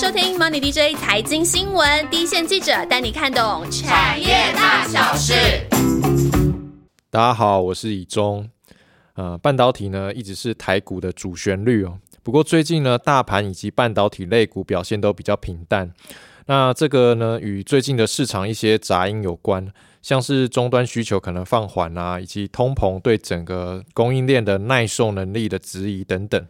收听 Money DJ 财经新闻，第一线记者带你看懂产业大小事。大家好，我是以中。呃，半导体呢一直是台股的主旋律哦。不过最近呢，大盘以及半导体类股表现都比较平淡。那这个呢，与最近的市场一些杂音有关，像是终端需求可能放缓啊，以及通膨对整个供应链的耐受能力的质疑等等。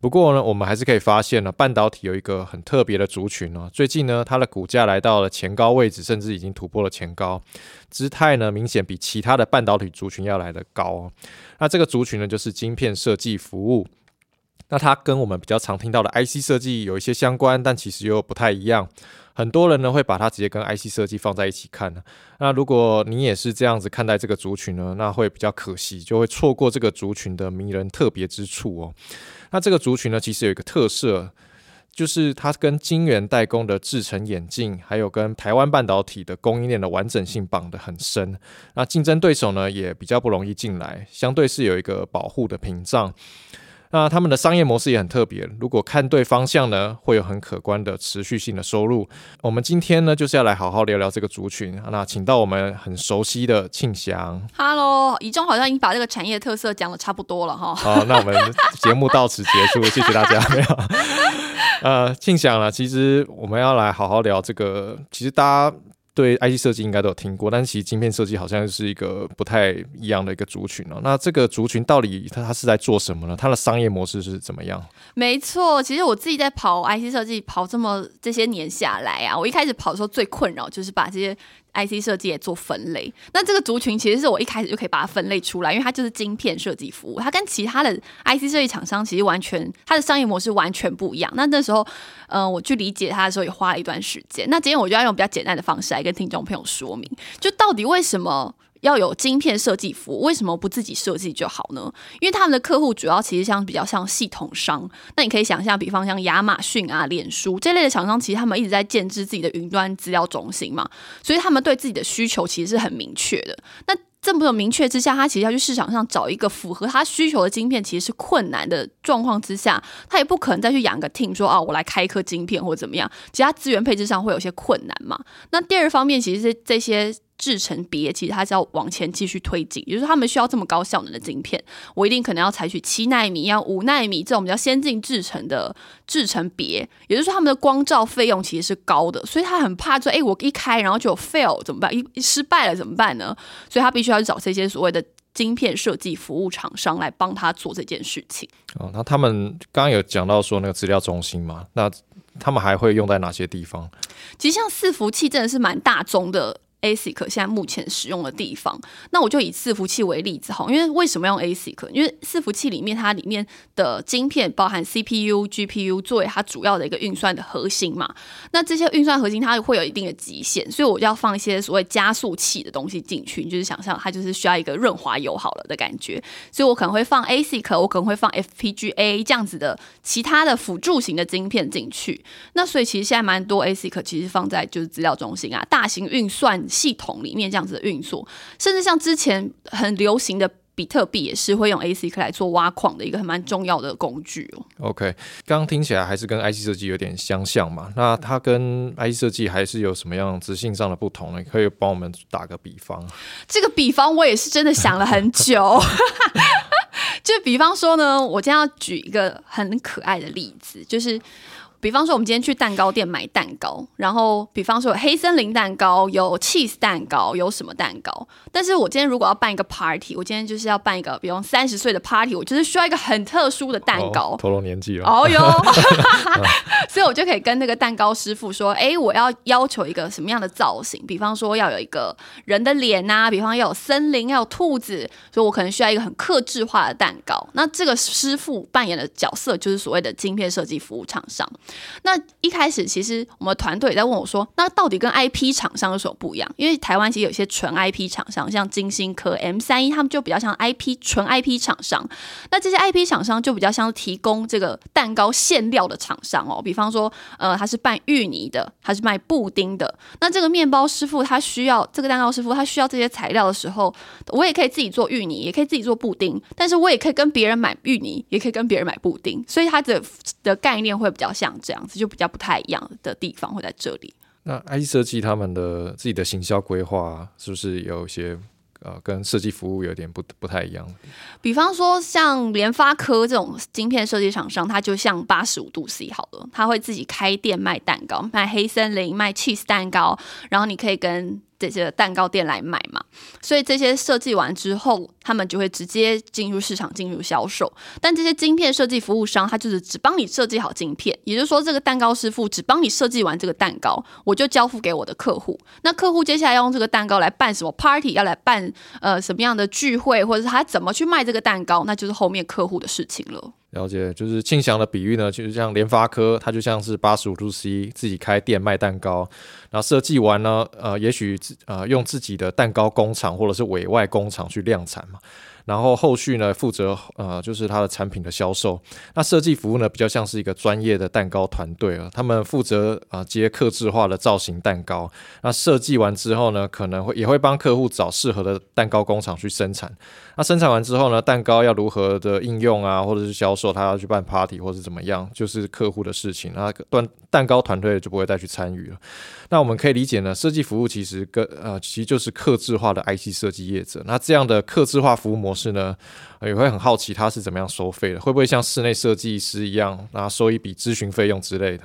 不过呢，我们还是可以发现呢，半导体有一个很特别的族群哦。最近呢，它的股价来到了前高位置，甚至已经突破了前高，姿态呢明显比其他的半导体族群要来得高哦。那这个族群呢，就是晶片设计服务。那它跟我们比较常听到的 IC 设计有一些相关，但其实又不太一样。很多人呢会把它直接跟 IC 设计放在一起看。那如果你也是这样子看待这个族群呢，那会比较可惜，就会错过这个族群的迷人特别之处哦。那这个族群呢，其实有一个特色，就是它跟晶圆代工的制成眼镜，还有跟台湾半导体的供应链的完整性绑得很深。那竞争对手呢，也比较不容易进来，相对是有一个保护的屏障。那他们的商业模式也很特别，如果看对方向呢，会有很可观的持续性的收入。我们今天呢，就是要来好好聊聊这个族群。那请到我们很熟悉的庆祥，Hello，以中好像已经把这个产业特色讲的差不多了哈。好，那我们节目到此结束，谢谢大家。没有，呃，庆祥啊，其实我们要来好好聊这个，其实大家。对 IC 设计应该都有听过，但其实晶片设计好像是一个不太一样的一个族群哦。那这个族群到底它它是在做什么呢？它的商业模式是怎么样？没错，其实我自己在跑 IC 设计跑这么这些年下来啊，我一开始跑的时候最困扰就是把这些。IC 设计也做分类，那这个族群其实是我一开始就可以把它分类出来，因为它就是晶片设计服务，它跟其他的 IC 设计厂商其实完全它的商业模式完全不一样。那那时候，嗯，我去理解它的时候也花了一段时间。那今天我就要用比较简单的方式来跟听众朋友说明，就到底为什么。要有晶片设计服务，为什么不自己设计就好呢？因为他们的客户主要其实像比较像系统商，那你可以想象，比方像亚马逊啊、脸书这类的厂商，其实他们一直在建制自己的云端资料中心嘛，所以他们对自己的需求其实是很明确的。那这么明确之下，他其实要去市场上找一个符合他需求的晶片，其实是困难的状况之下，他也不可能再去养个 team 说啊，我来开一颗晶片或怎么样，其他资源配置上会有些困难嘛。那第二方面，其实是这些。制成别，其实它是要往前继续推进，也就是他们需要这么高效能的晶片，我一定可能要采取七纳米、要五纳米这种比较先进制成的制成别，也就是说他们的光照费用其实是高的，所以他很怕说，哎，我一开然后就有 fail 怎么办？一失败了怎么办呢？所以他必须要去找这些所谓的晶片设计服务厂商来帮他做这件事情。哦，那他们刚刚有讲到说那个资料中心嘛，那他们还会用在哪些地方？其实像伺服器真的是蛮大宗的。ASIC 现在目前使用的地方，那我就以伺服器为例子哈，因为为什么用 ASIC？因为伺服器里面它里面的晶片包含 CPU、GPU 作为它主要的一个运算的核心嘛，那这些运算核心它会有一定的极限，所以我就要放一些所谓加速器的东西进去，你就是想象它就是需要一个润滑油好了的感觉，所以我可能会放 ASIC，我可能会放 FPGA 这样子的其他的辅助型的晶片进去。那所以其实现在蛮多 ASIC 其实放在就是资料中心啊，大型运算。系统里面这样子的运作，甚至像之前很流行的比特币，也是会用 ASIC 来做挖矿的一个很蛮重要的工具哦。OK，刚刚听起来还是跟 IC 设计有点相像嘛？那它跟 IC 设计还是有什么样执行上的不同呢？可以帮我们打个比方？这个比方我也是真的想了很久。就比方说呢，我今天要举一个很可爱的例子，就是。比方说，我们今天去蛋糕店买蛋糕，然后比方说有黑森林蛋糕，有 cheese 蛋糕，有什么蛋糕？但是我今天如果要办一个 party，我今天就是要办一个，比方三十岁的 party，我就是需要一个很特殊的蛋糕。透露年纪了。哦哟，所以我就可以跟那个蛋糕师傅说，哎，我要要求一个什么样的造型？比方说要有一个人的脸呐，比方要有森林，要有兔子，所以我可能需要一个很克制化的蛋糕。那这个师傅扮演的角色就是所谓的晶片设计服务厂商。那一开始，其实我们团队也在问我说：“那到底跟 IP 厂商有什么不一样？”因为台湾其实有些纯 IP 厂商，像金星科、M 三一，他们就比较像 IP 纯 IP 厂商。那这些 IP 厂商就比较像提供这个蛋糕馅料的厂商哦，比方说，呃，他是拌芋泥的，他是卖布丁的。那这个面包师傅他需要这个蛋糕师傅他需要这些材料的时候，我也可以自己做芋泥，也可以自己做布丁，但是我也可以跟别人买芋泥，也可以跟别人买布丁，所以它的的概念会比较像这样子，就比较不太一样的地方会在这里。那 IC 设计他们的自己的行销规划是不是有一些？呃，跟设计服务有点不不太一样。比方说，像联发科这种晶片设计厂商，它就像八十五度 C 好了，他会自己开店卖蛋糕，卖黑森林，卖 cheese 蛋糕，然后你可以跟。这些蛋糕店来买嘛，所以这些设计完之后，他们就会直接进入市场进入销售。但这些晶片设计服务商，他就是只帮你设计好晶片，也就是说，这个蛋糕师傅只帮你设计完这个蛋糕，我就交付给我的客户。那客户接下来要用这个蛋糕来办什么 party，要来办呃什么样的聚会，或者是他怎么去卖这个蛋糕，那就是后面客户的事情了。了解，就是庆祥的比喻呢，就是像联发科，它就像是八十五度 C 自己开店卖蛋糕，然后设计完呢，呃，也许呃用自己的蛋糕工厂或者是委外工厂去量产嘛。然后后续呢，负责呃就是它的产品的销售。那设计服务呢，比较像是一个专业的蛋糕团队啊，他们负责啊接客制化的造型蛋糕。那设计完之后呢，可能会也会帮客户找适合的蛋糕工厂去生产。那生产完之后呢，蛋糕要如何的应用啊，或者是销售，他要去办 party 或者怎么样，就是客户的事情。那端蛋糕团队就不会再去参与了。那我们可以理解呢，设计服务其实跟呃其实就是客制化的 IC 设计业者。那这样的客制化服务模式呢，也会很好奇它是怎么样收费的，会不会像室内设计师一样，那收一笔咨询费用之类的？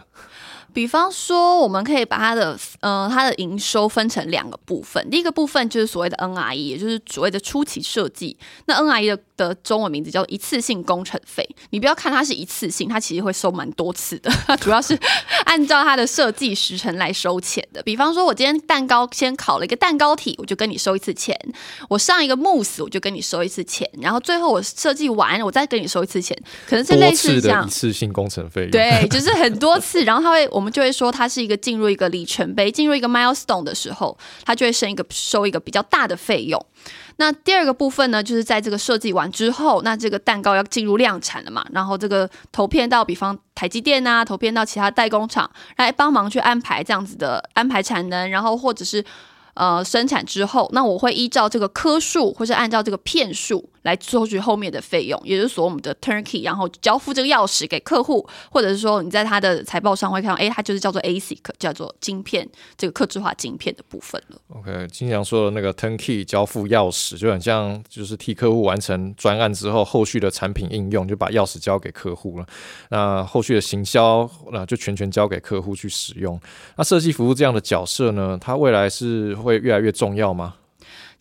比方说，我们可以把它的呃它的营收分成两个部分，第一个部分就是所谓的 NRE，也就是所谓的初期设计。那 NRE 的的中文名字叫一次性工程费。你不要看它是一次性，它其实会收蛮多次的。它 主要是按照它的设计时程来收钱的。比方说，我今天蛋糕先烤了一个蛋糕体，我就跟你收一次钱；我上一个慕斯，我就跟你收一次钱。然后最后我设计完，我再跟你收一次钱，可能是类似这样一次性工程费。对，就是很多次，然后它会。我们就会说，它是一个进入一个里程碑、进入一个 milestone 的时候，它就会升一个收一个比较大的费用。那第二个部分呢，就是在这个设计完之后，那这个蛋糕要进入量产了嘛，然后这个投片到比方台积电啊，投片到其他代工厂来帮忙去安排这样子的安排产能，然后或者是。呃，生产之后，那我会依照这个颗数，或是按照这个片数来收取后面的费用，也就是所我们的 turnkey，然后交付这个钥匙给客户，或者是说你在他的财报上会看到，哎，它就是叫做 ASIC，叫做晶片这个刻制化晶片的部分了。OK，经常说的那个 turnkey 交付钥匙，就很像就是替客户完成专案之后，后续的产品应用就把钥匙交给客户了。那后续的行销，那就全权交给客户去使用。那设计服务这样的角色呢，它未来是。会越来越重要吗？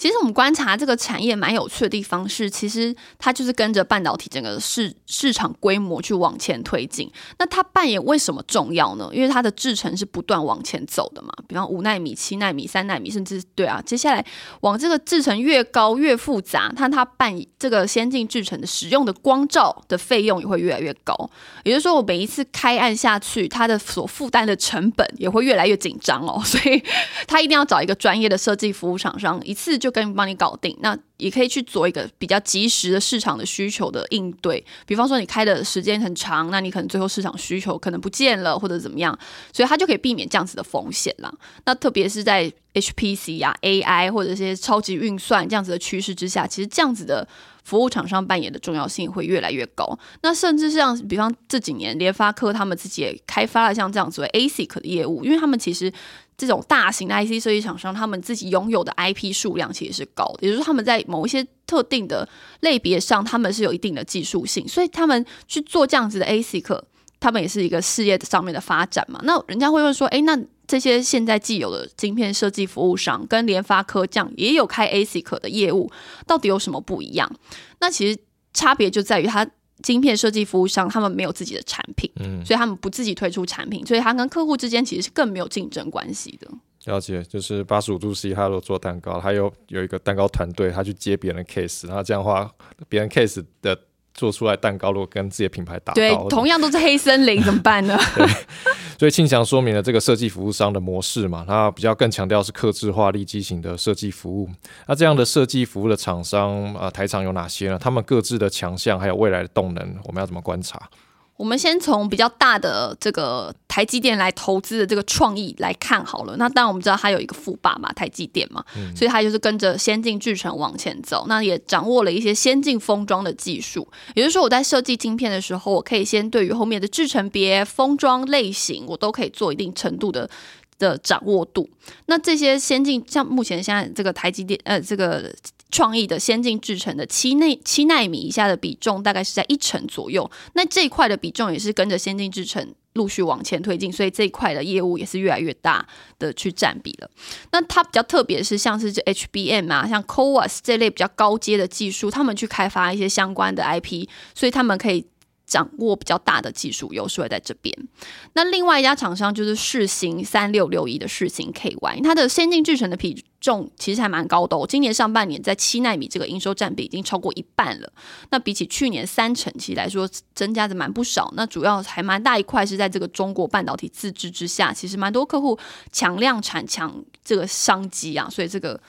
其实我们观察这个产业蛮有趣的地方是，其实它就是跟着半导体整个市市场规模去往前推进。那它扮演为什么重要呢？因为它的制程是不断往前走的嘛。比方五纳米、七纳米、三纳米，甚至对啊，接下来往这个制程越高越复杂，它它扮这个先进制程的使用的光照的费用也会越来越高。也就是说，我每一次开案下去，它的所负担的成本也会越来越紧张哦。所以它一定要找一个专业的设计服务厂商，一次就。跟帮你搞定，那也可以去做一个比较及时的市场的需求的应对。比方说，你开的时间很长，那你可能最后市场需求可能不见了，或者怎么样，所以它就可以避免这样子的风险啦。那特别是在 HPC 啊、AI 或者一些超级运算这样子的趋势之下，其实这样子的服务厂商扮演的重要性会越来越高。那甚至像比方这几年联发科他们自己也开发了像这样子的 ASIC 的业务，因为他们其实。这种大型的 IC 设计厂商，他们自己拥有的 IP 数量其实是高的，也就是他们在某一些特定的类别上，他们是有一定的技术性，所以他们去做这样子的 ASIC，他们也是一个事业上面的发展嘛。那人家会问说，哎，那这些现在既有的晶片设计服务商跟联发科这样也有开 ASIC 的业务，到底有什么不一样？那其实差别就在于它。晶片设计服务商，他们没有自己的产品，嗯，所以他们不自己推出产品，所以他跟客户之间其实是更没有竞争关系的。了解，就是八十五度 C，他都做蛋糕，他有有一个蛋糕团队，他去接别人的 case，然后这样的话，别人 case 的。做出来蛋糕，如果跟自己的品牌打对，同样都是黑森林，怎么办呢？对，所以庆祥说明了这个设计服务商的模式嘛，它比较更强调是客制化、立基型的设计服务。那这样的设计服务的厂商啊，台厂有哪些呢？他们各自的强项还有未来的动能，我们要怎么观察？我们先从比较大的这个台积电来投资的这个创意来看好了。那当然我们知道它有一个富爸嘛，台积电嘛，所以它就是跟着先进制程往前走。那也掌握了一些先进封装的技术，也就是说我在设计晶片的时候，我可以先对于后面的制程别、封装类型，我都可以做一定程度的的掌握度。那这些先进像目前现在这个台积电呃这个。创意的先进制程的七内七纳米以下的比重大概是在一成左右，那这一块的比重也是跟着先进制程陆续往前推进，所以这一块的业务也是越来越大的去占比了。那它比较特别是像是这 HBM 啊，像 CoWoS 这类比较高阶的技术，他们去开发一些相关的 IP，所以他们可以。掌握比较大的技术优势会在这边。那另外一家厂商就是世行三六六一的世行 KY，它的先进制程的比重其实还蛮高的。哦。今年上半年在七纳米这个营收占比已经超过一半了。那比起去年三成期来说，增加的蛮不少。那主要还蛮大一块是在这个中国半导体自制之下，其实蛮多客户抢量产、抢这个商机啊，所以这个。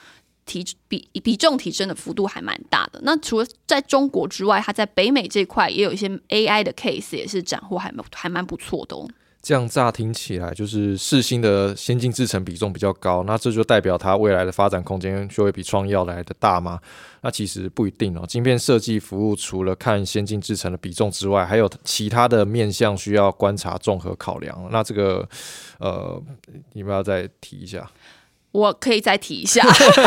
提比比重提升的幅度还蛮大的。那除了在中国之外，它在北美这块也有一些 AI 的 case，也是斩获还蛮还蛮不错的哦。这样乍听起来，就是世新的先进制程比重比较高，那这就代表它未来的发展空间就会比创耀来的大吗？那其实不一定哦。晶片设计服务除了看先进制程的比重之外，还有其他的面向需要观察综合考量。那这个呃，你们要再提一下。我可以再提一下，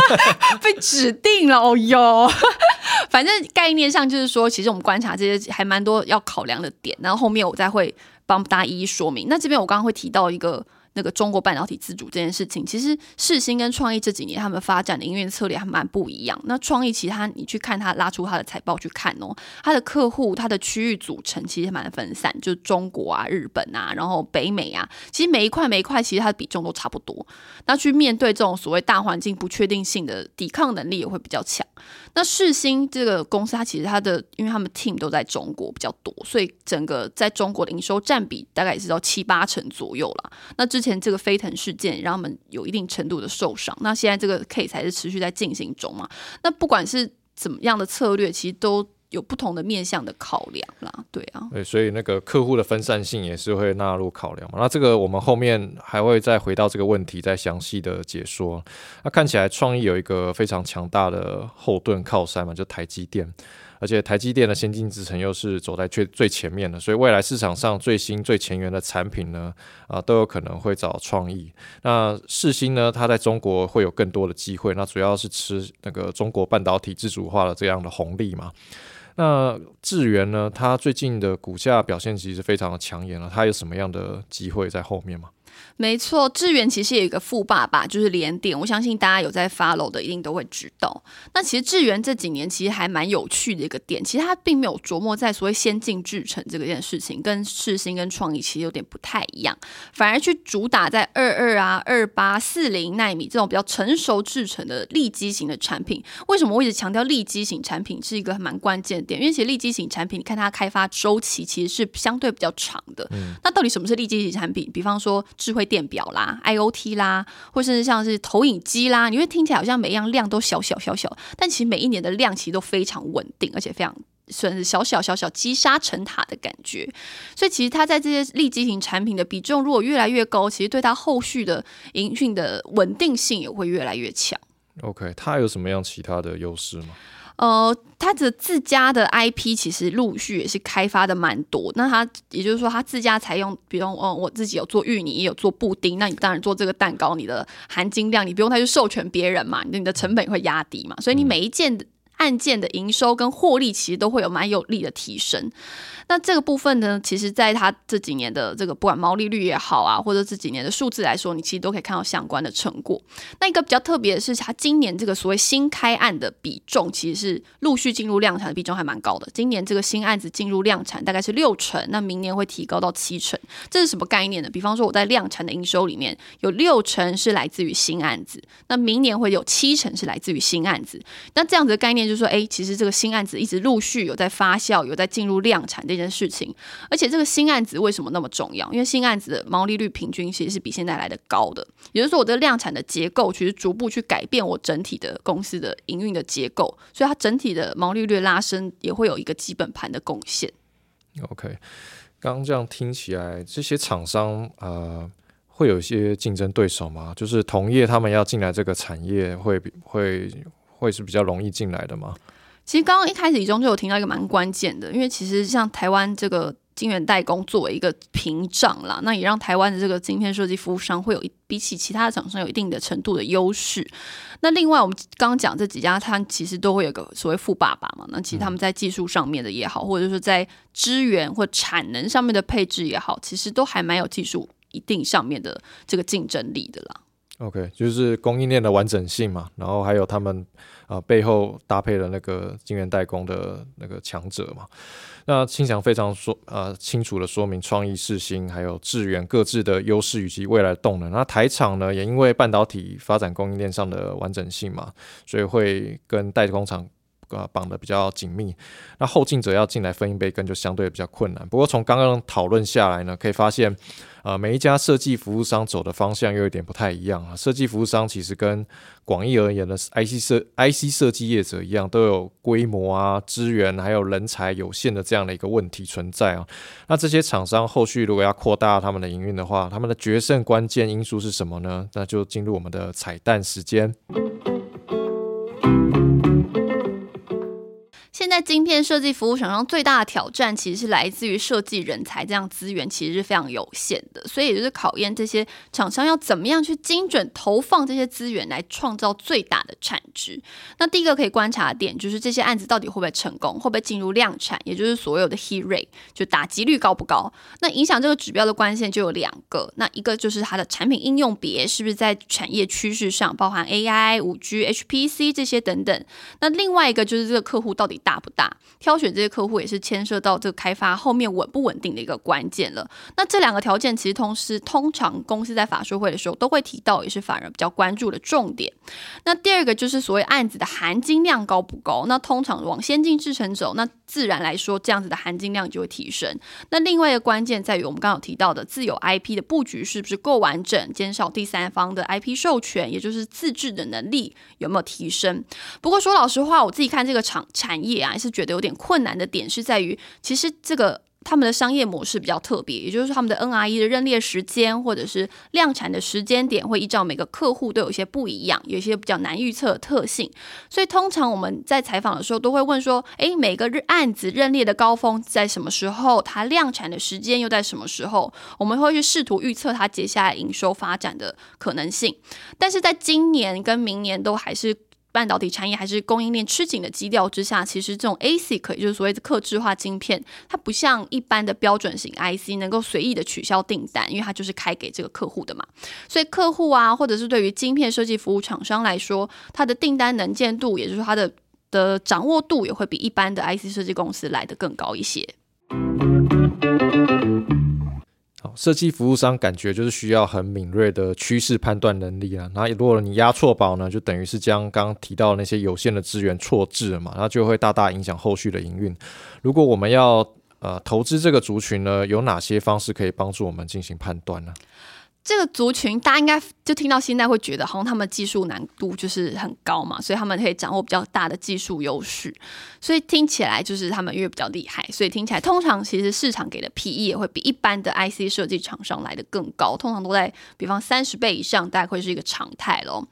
被指定了哦哟。反正概念上就是说，其实我们观察这些还蛮多要考量的点，然后后面我再会帮大家一一说明。那这边我刚刚会提到一个。那个中国半导体自主这件事情，其实世新跟创意这几年他们发展的营运策略还蛮不一样。那创意其他你去看它拉出它的财报去看哦，它的客户它的区域组成其实蛮分散，就中国啊、日本啊，然后北美啊，其实每一块每一块其实它的比重都差不多。那去面对这种所谓大环境不确定性的抵抗能力也会比较强。那世星这个公司它其实它的，因为他们 team 都在中国比较多，所以整个在中国的营收占比大概也是到七八成左右啦。那之前这个飞腾事件让他们有一定程度的受伤，那现在这个 case 还是持续在进行中嘛？那不管是怎么样的策略，其实都有不同的面向的考量啦。对啊，对，所以那个客户的分散性也是会纳入考量嘛。那这个我们后面还会再回到这个问题，再详细的解说。那看起来创意有一个非常强大的后盾靠山嘛，就台积电。而且台积电的先进制程又是走在最最前面的，所以未来市场上最新最前沿的产品呢，啊都有可能会找创意。那世新呢，它在中国会有更多的机会，那主要是吃那个中国半导体自主化的这样的红利嘛。那智源呢，它最近的股价表现其实非常的抢眼了，它有什么样的机会在后面吗？没错，智源其实有一个富爸爸，就是连点。我相信大家有在 follow 的，一定都会知道。那其实智源这几年其实还蛮有趣的一个点，其实他并没有琢磨在所谓先进制程这个件事情，跟世新跟创意其实有点不太一样，反而去主打在二二啊、二八、四零纳米这种比较成熟制程的立基型的产品。为什么我一直强调立基型产品是一个蛮关键点？因为其实立基型产品，你看它开发周期其实是相对比较长的。那到底什么是立基型产品？比方说智慧电表啦、IOT 啦，或甚至像是投影机啦，你会听起来好像每一样量都小小小小，但其实每一年的量其实都非常稳定，而且非常算是小小小小积沙成塔的感觉。所以其实它在这些立基型产品的比重如果越来越高，其实对它后续的营运的稳定性也会越来越强。OK，它有什么样其他的优势吗？呃，他的自家的 IP 其实陆续也是开发的蛮多。那他也就是说，他自家采用，比如嗯，我自己有做芋泥，也有做布丁。那你当然做这个蛋糕，你的含金量你不用再去授权别人嘛，你的成本会压低嘛。所以你每一件案件的营收跟获利其实都会有蛮有力的提升。那这个部分呢，其实在它这几年的这个不管毛利率也好啊，或者这几年的数字来说，你其实都可以看到相关的成果。那一个比较特别的是，它今年这个所谓新开案的比重，其实是陆续进入量产的比重还蛮高的。今年这个新案子进入量产大概是六成，那明年会提高到七成。这是什么概念呢？比方说我在量产的营收里面有六成是来自于新案子，那明年会有七成是来自于新案子。那这样子的概念就就说，哎，其实这个新案子一直陆续有在发酵，有在进入量产。这件事情，而且这个新案子为什么那么重要？因为新案子的毛利率平均其实是比现在来的高的，也就是说，我的量产的结构其实逐步去改变我整体的公司的营运的结构，所以它整体的毛利率拉升也会有一个基本盘的贡献。OK。刚刚这样听起来，这些厂商呃会有一些竞争对手吗？就是同业他们要进来这个产业，会会会会是比较容易进来的吗？其实刚刚一开始以中就有听到一个蛮关键的，因为其实像台湾这个。晶圆代工作为一个屏障啦，那也让台湾的这个晶片设计服务商会有一比起其他的厂商有一定的程度的优势。那另外，我们刚刚讲这几家，它其实都会有个所谓富爸爸嘛。那其实他们在技术上面的也好，或者说在资源或产能上面的配置也好，其实都还蛮有技术一定上面的这个竞争力的啦。OK，就是供应链的完整性嘛，然后还有他们啊背后搭配的那个晶圆代工的那个强者嘛。那清祥非常说呃清楚的说明创意四新还有智源各自的优势以及未来动能。那台厂呢也因为半导体发展供应链上的完整性嘛，所以会跟代工厂呃绑得比较紧密。那后进者要进来分一杯羹就相对比较困难。不过从刚刚讨论下来呢，可以发现。呃，每一家设计服务商走的方向又有点不太一样啊。设计服务商其实跟广义而言的 IC 设 IC 设计业者一样，都有规模啊、资源还有人才有限的这样的一个问题存在啊。那这些厂商后续如果要扩大他们的营运的话，他们的决胜关键因素是什么呢？那就进入我们的彩蛋时间。在晶片设计服务厂商最大的挑战，其实是来自于设计人才这样资源其实是非常有限的，所以也就是考验这些厂商要怎么样去精准投放这些资源来创造最大的产值。那第一个可以观察的点就是这些案子到底会不会成功，会不会进入量产，也就是所有的 hit rate 就打击率高不高。那影响这个指标的关键就有两个，那一个就是它的产品应用别是不是在产业趋势上，包含 AI、五 G、HPC 这些等等。那另外一个就是这个客户到底大。不大？挑选这些客户也是牵涉到这个开发后面稳不稳定的一个关键了。那这两个条件其实同时，通常公司在法说会的时候都会提到，也是反而比较关注的重点。那第二个就是所谓案子的含金量高不高？那通常往先进制程走，那自然来说这样子的含金量就会提升。那另外一个关键在于我们刚刚提到的自有 IP 的布局是不是够完整，减少第三方的 IP 授权，也就是自制的能力有没有提升？不过说老实话，我自己看这个厂产业。还是觉得有点困难的点是在于，其实这个他们的商业模式比较特别，也就是他们的 NRE 的认列时间或者是量产的时间点会依照每个客户都有些不一样，有一些比较难预测的特性。所以通常我们在采访的时候都会问说：，诶，每个日案子认列的高峰在什么时候？它量产的时间又在什么时候？我们会去试图预测它接下来营收发展的可能性。但是在今年跟明年都还是。半导体产业还是供应链吃紧的基调之下，其实这种 ASIC 就是所谓的客制化晶片，它不像一般的标准型 IC 能够随意的取消订单，因为它就是开给这个客户的嘛。所以客户啊，或者是对于晶片设计服务厂商来说，它的订单能见度，也就是它的的掌握度，也会比一般的 IC 设计公司来的更高一些。设计服务商感觉就是需要很敏锐的趋势判断能力啊。那如果你押错宝呢，就等于是将刚刚提到那些有限的资源错置了嘛，那就会大大影响后续的营运。如果我们要呃投资这个族群呢，有哪些方式可以帮助我们进行判断呢？这个族群大家应该就听到现在会觉得，好像他们技术难度就是很高嘛，所以他们可以掌握比较大的技术优势，所以听起来就是他们因为比较厉害，所以听起来通常其实市场给的 PE 也会比一般的 IC 设计厂商来的更高，通常都在比方三十倍以上，大概会是一个常态咯。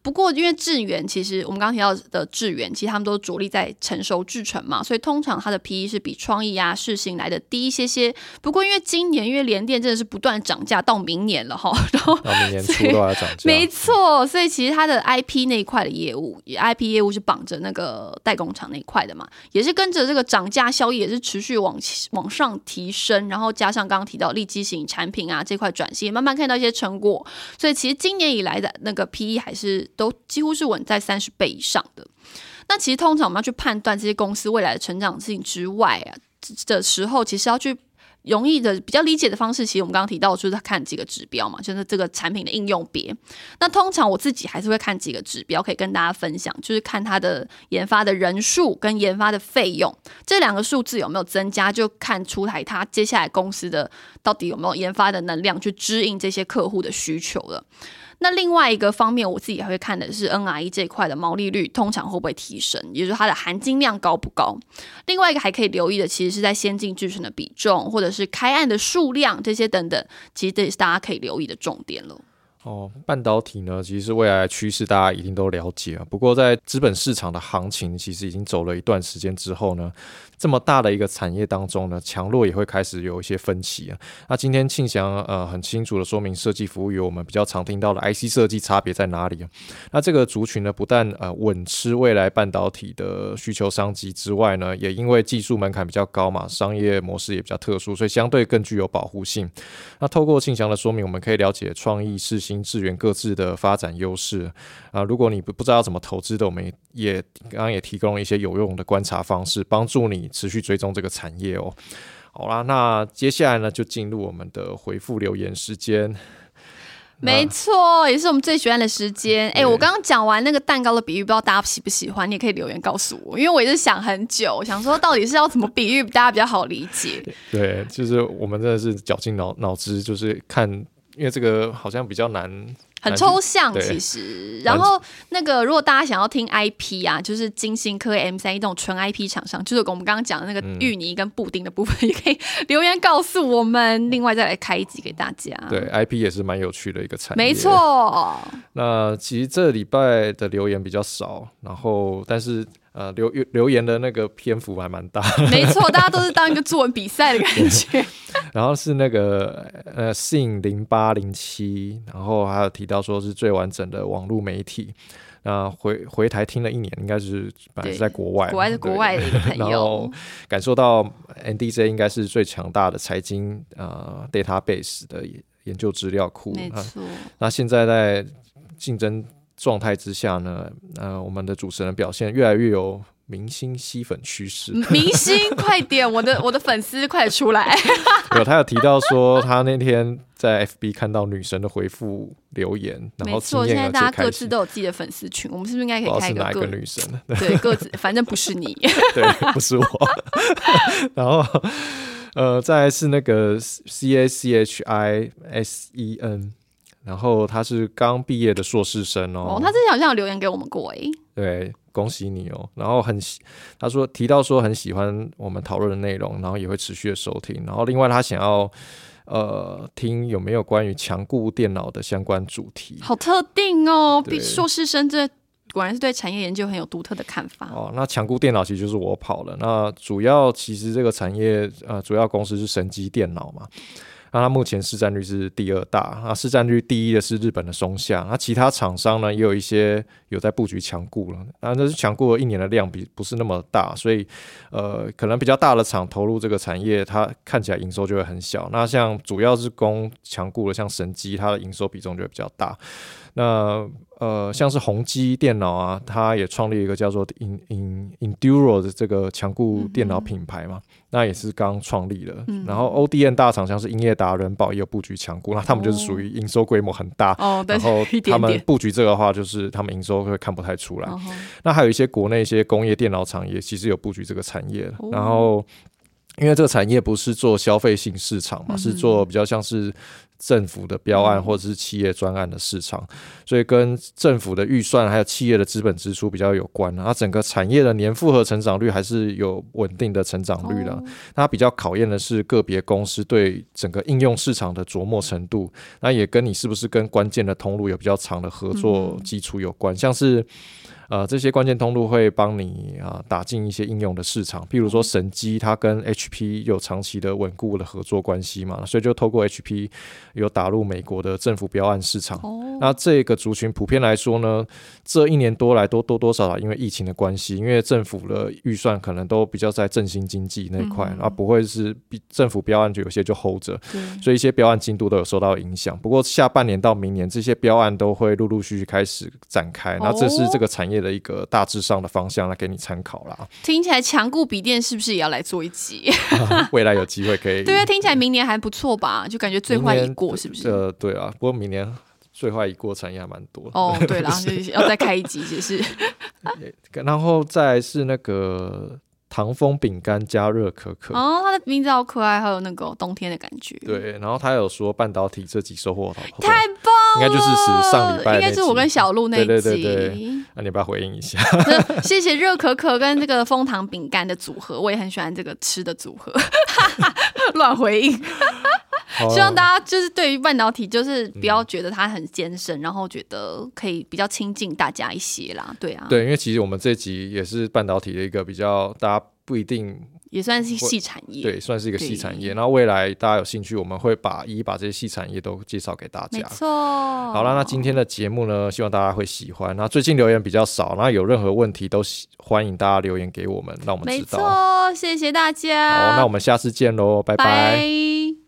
不过因为智源其实我们刚刚提到的智源，其实他们都着力在成熟制程嘛，所以通常它的 PE 是比创意啊、世新来的低一些些。不过因为今年因为联电真的是不断涨价，到明年了。哈，然后到明年初都要涨价，没错。所以其实它的 IP 那一块的业务，IP 业务是绑着那个代工厂那一块的嘛，也是跟着这个涨价效益也是持续往往上提升。然后加上刚刚提到立基型产品啊这块转型，慢慢看到一些成果。所以其实今年以来的那个 PE 还是都几乎是稳在三十倍以上的。那其实通常我们要去判断这些公司未来的成长性之外啊的时候，其实要去。容易的、比较理解的方式，其实我们刚刚提到，就是看几个指标嘛，就是这个产品的应用别。那通常我自己还是会看几个指标，可以跟大家分享，就是看它的研发的人数跟研发的费用这两个数字有没有增加，就看出来它接下来公司的到底有没有研发的能量去支应这些客户的需求了。那另外一个方面，我自己也会看的是 NRE 这一块的毛利率通常会不会提升，也就是它的含金量高不高。另外一个还可以留意的，其实是在先进制程的比重，或者是开案的数量这些等等，其实这也是大家可以留意的重点了。哦，半导体呢，其实是未来趋势，大家一定都了解啊。不过在资本市场的行情其实已经走了一段时间之后呢。这么大的一个产业当中呢，强弱也会开始有一些分歧啊。那今天庆祥呃很清楚的说明设计服务与我们比较常听到的 IC 设计差别在哪里啊？那这个族群呢，不但呃稳吃未来半导体的需求商机之外呢，也因为技术门槛比较高嘛，商业模式也比较特殊，所以相对更具有保护性。那透过庆祥的说明，我们可以了解创意、世新、智源各自的发展优势啊。如果你不不知道怎么投资的，我们也刚刚也提供了一些有用的观察方式，帮助你。持续追踪这个产业哦。好啦，那接下来呢，就进入我们的回复留言时间。没错，也是我们最喜欢的时间。哎，我刚刚讲完那个蛋糕的比喻，不知道大家喜不喜欢？你也可以留言告诉我，因为我也是想很久，想说到底是要怎么比喻大家比较好理解。对，就是我们真的是绞尽脑脑汁，就是看，因为这个好像比较难。很抽象，其实。然后那个，如果大家想要听 IP 啊，就是金星科 M 三一这种纯 IP 厂商，就是我们刚刚讲的那个芋泥跟布丁的部分，也可以留言告诉我们。另外再来开一集给大家。对，IP 也是蛮有趣的一个产业。没错。那其实这礼拜的留言比较少，然后但是。呃，留留言的那个篇幅还蛮大，没错，大家都是当一个作文比赛的感觉。然后是那个呃信零八零七，然后还有提到说是最完整的网络媒体。那回回台听了一年，应该是本来是在国外，国外是国外的一个朋友，然后感受到 NDJ 应该是最强大的财经呃 database 的研究资料库。没错，那现在在竞争。状态之下呢，呃，我们的主持人表现越来越有明星吸粉趋势。明星，快点，我的 我的粉丝快出来！有他有提到说，他那天在 FB 看到女神的回复留言，然后没错，现在大家各自都有自己的粉丝群，我们是不是应该可以开一个女神？对，各自，反正不是你，对，不是我。然后，呃，再是那个 C A C H I S E N。然后他是刚毕业的硕士生哦，哦，他之前好像有留言给我们过诶，对，恭喜你哦。然后很喜，他说提到说很喜欢我们讨论的内容，然后也会持续的收听。然后另外他想要呃听有没有关于强固电脑的相关主题，好特定哦。比硕士生这果然是对产业研究很有独特的看法哦。那强固电脑其实就是我跑了，那主要其实这个产业呃主要公司是神机电脑嘛。那它目前市占率是第二大，那市占率第一的是日本的松下，那其他厂商呢也有一些有在布局强固了，那这是强固了一年的量比不是那么大，所以呃可能比较大的厂投入这个产业，它看起来营收就会很小。那像主要是供强固的，像神机，它的营收比重就会比较大。那呃，像是宏基电脑啊，它也创立一个叫做 In In Enduro 的这个强固电脑品牌嘛，那也是刚创立的。然后 ODN 大厂像是英业达、人保也有布局强固，那他们就是属于营收规模很大。哦，然后 他们布局这个的话，就是他们营收会看不太出来。那还有一些国内一些工业电脑厂也其实有布局这个产业，然后因为这个产业不是做消费性市场嘛，是做比较像是。政府的标案或者是企业专案的市场，所以跟政府的预算还有企业的资本支出比较有关。那整个产业的年复合成长率还是有稳定的成长率的。它比较考验的是个别公司对整个应用市场的琢磨程度，那也跟你是不是跟关键的通路有比较长的合作基础有关。像是呃，这些关键通路会帮你啊打进一些应用的市场，譬如说神机，它跟 HP 有长期的稳固的合作关系嘛，所以就透过 HP 有打入美国的政府标案市场。那这个族群普遍来说呢，这一年多来多多多少少因为疫情的关系，因为政府的预算可能都比较在振兴经济那块，啊不会是政府标案就有些就 hold 着，所以一些标案进度都有受到影响。不过下半年到明年，这些标案都会陆陆续续开始展开，那这是这个产业。的一个大致上的方向来给你参考啦。听起来强固笔电是不是也要来做一集？未来有机会可以。对啊，听起来明年还不错吧？就感觉最坏已过，是不是？呃，对啊。不过明年最坏一过产业还蛮多。哦，对啦，要再开一集，就是。然后再是那个。糖蜂饼干加热可可哦，它的名字好可爱，还有那个冬天的感觉。对，然后他有说半导体这集收获好太棒应该就是指上礼拜应该是我跟小鹿那一集。对对对对，那你要不要回应一下？谢谢热可可跟这个蜂糖饼干的组合，我也很喜欢这个吃的组合。乱回应。希望大家就是对于半导体，就是不要觉得它很艰深，然后觉得可以比较亲近大家一些啦。对啊，对，因为其实我们这集也是半导体的一个比较大家不一定。也算是细产业，对，算是一个细产业。然后未来大家有兴趣，我们会把一把这些细产业都介绍给大家。没错。好了，那今天的节目呢，希望大家会喜欢。那最近留言比较少，那有任何问题都欢迎大家留言给我们，让我们知道。没错，谢谢大家。好，那我们下次见喽，拜拜。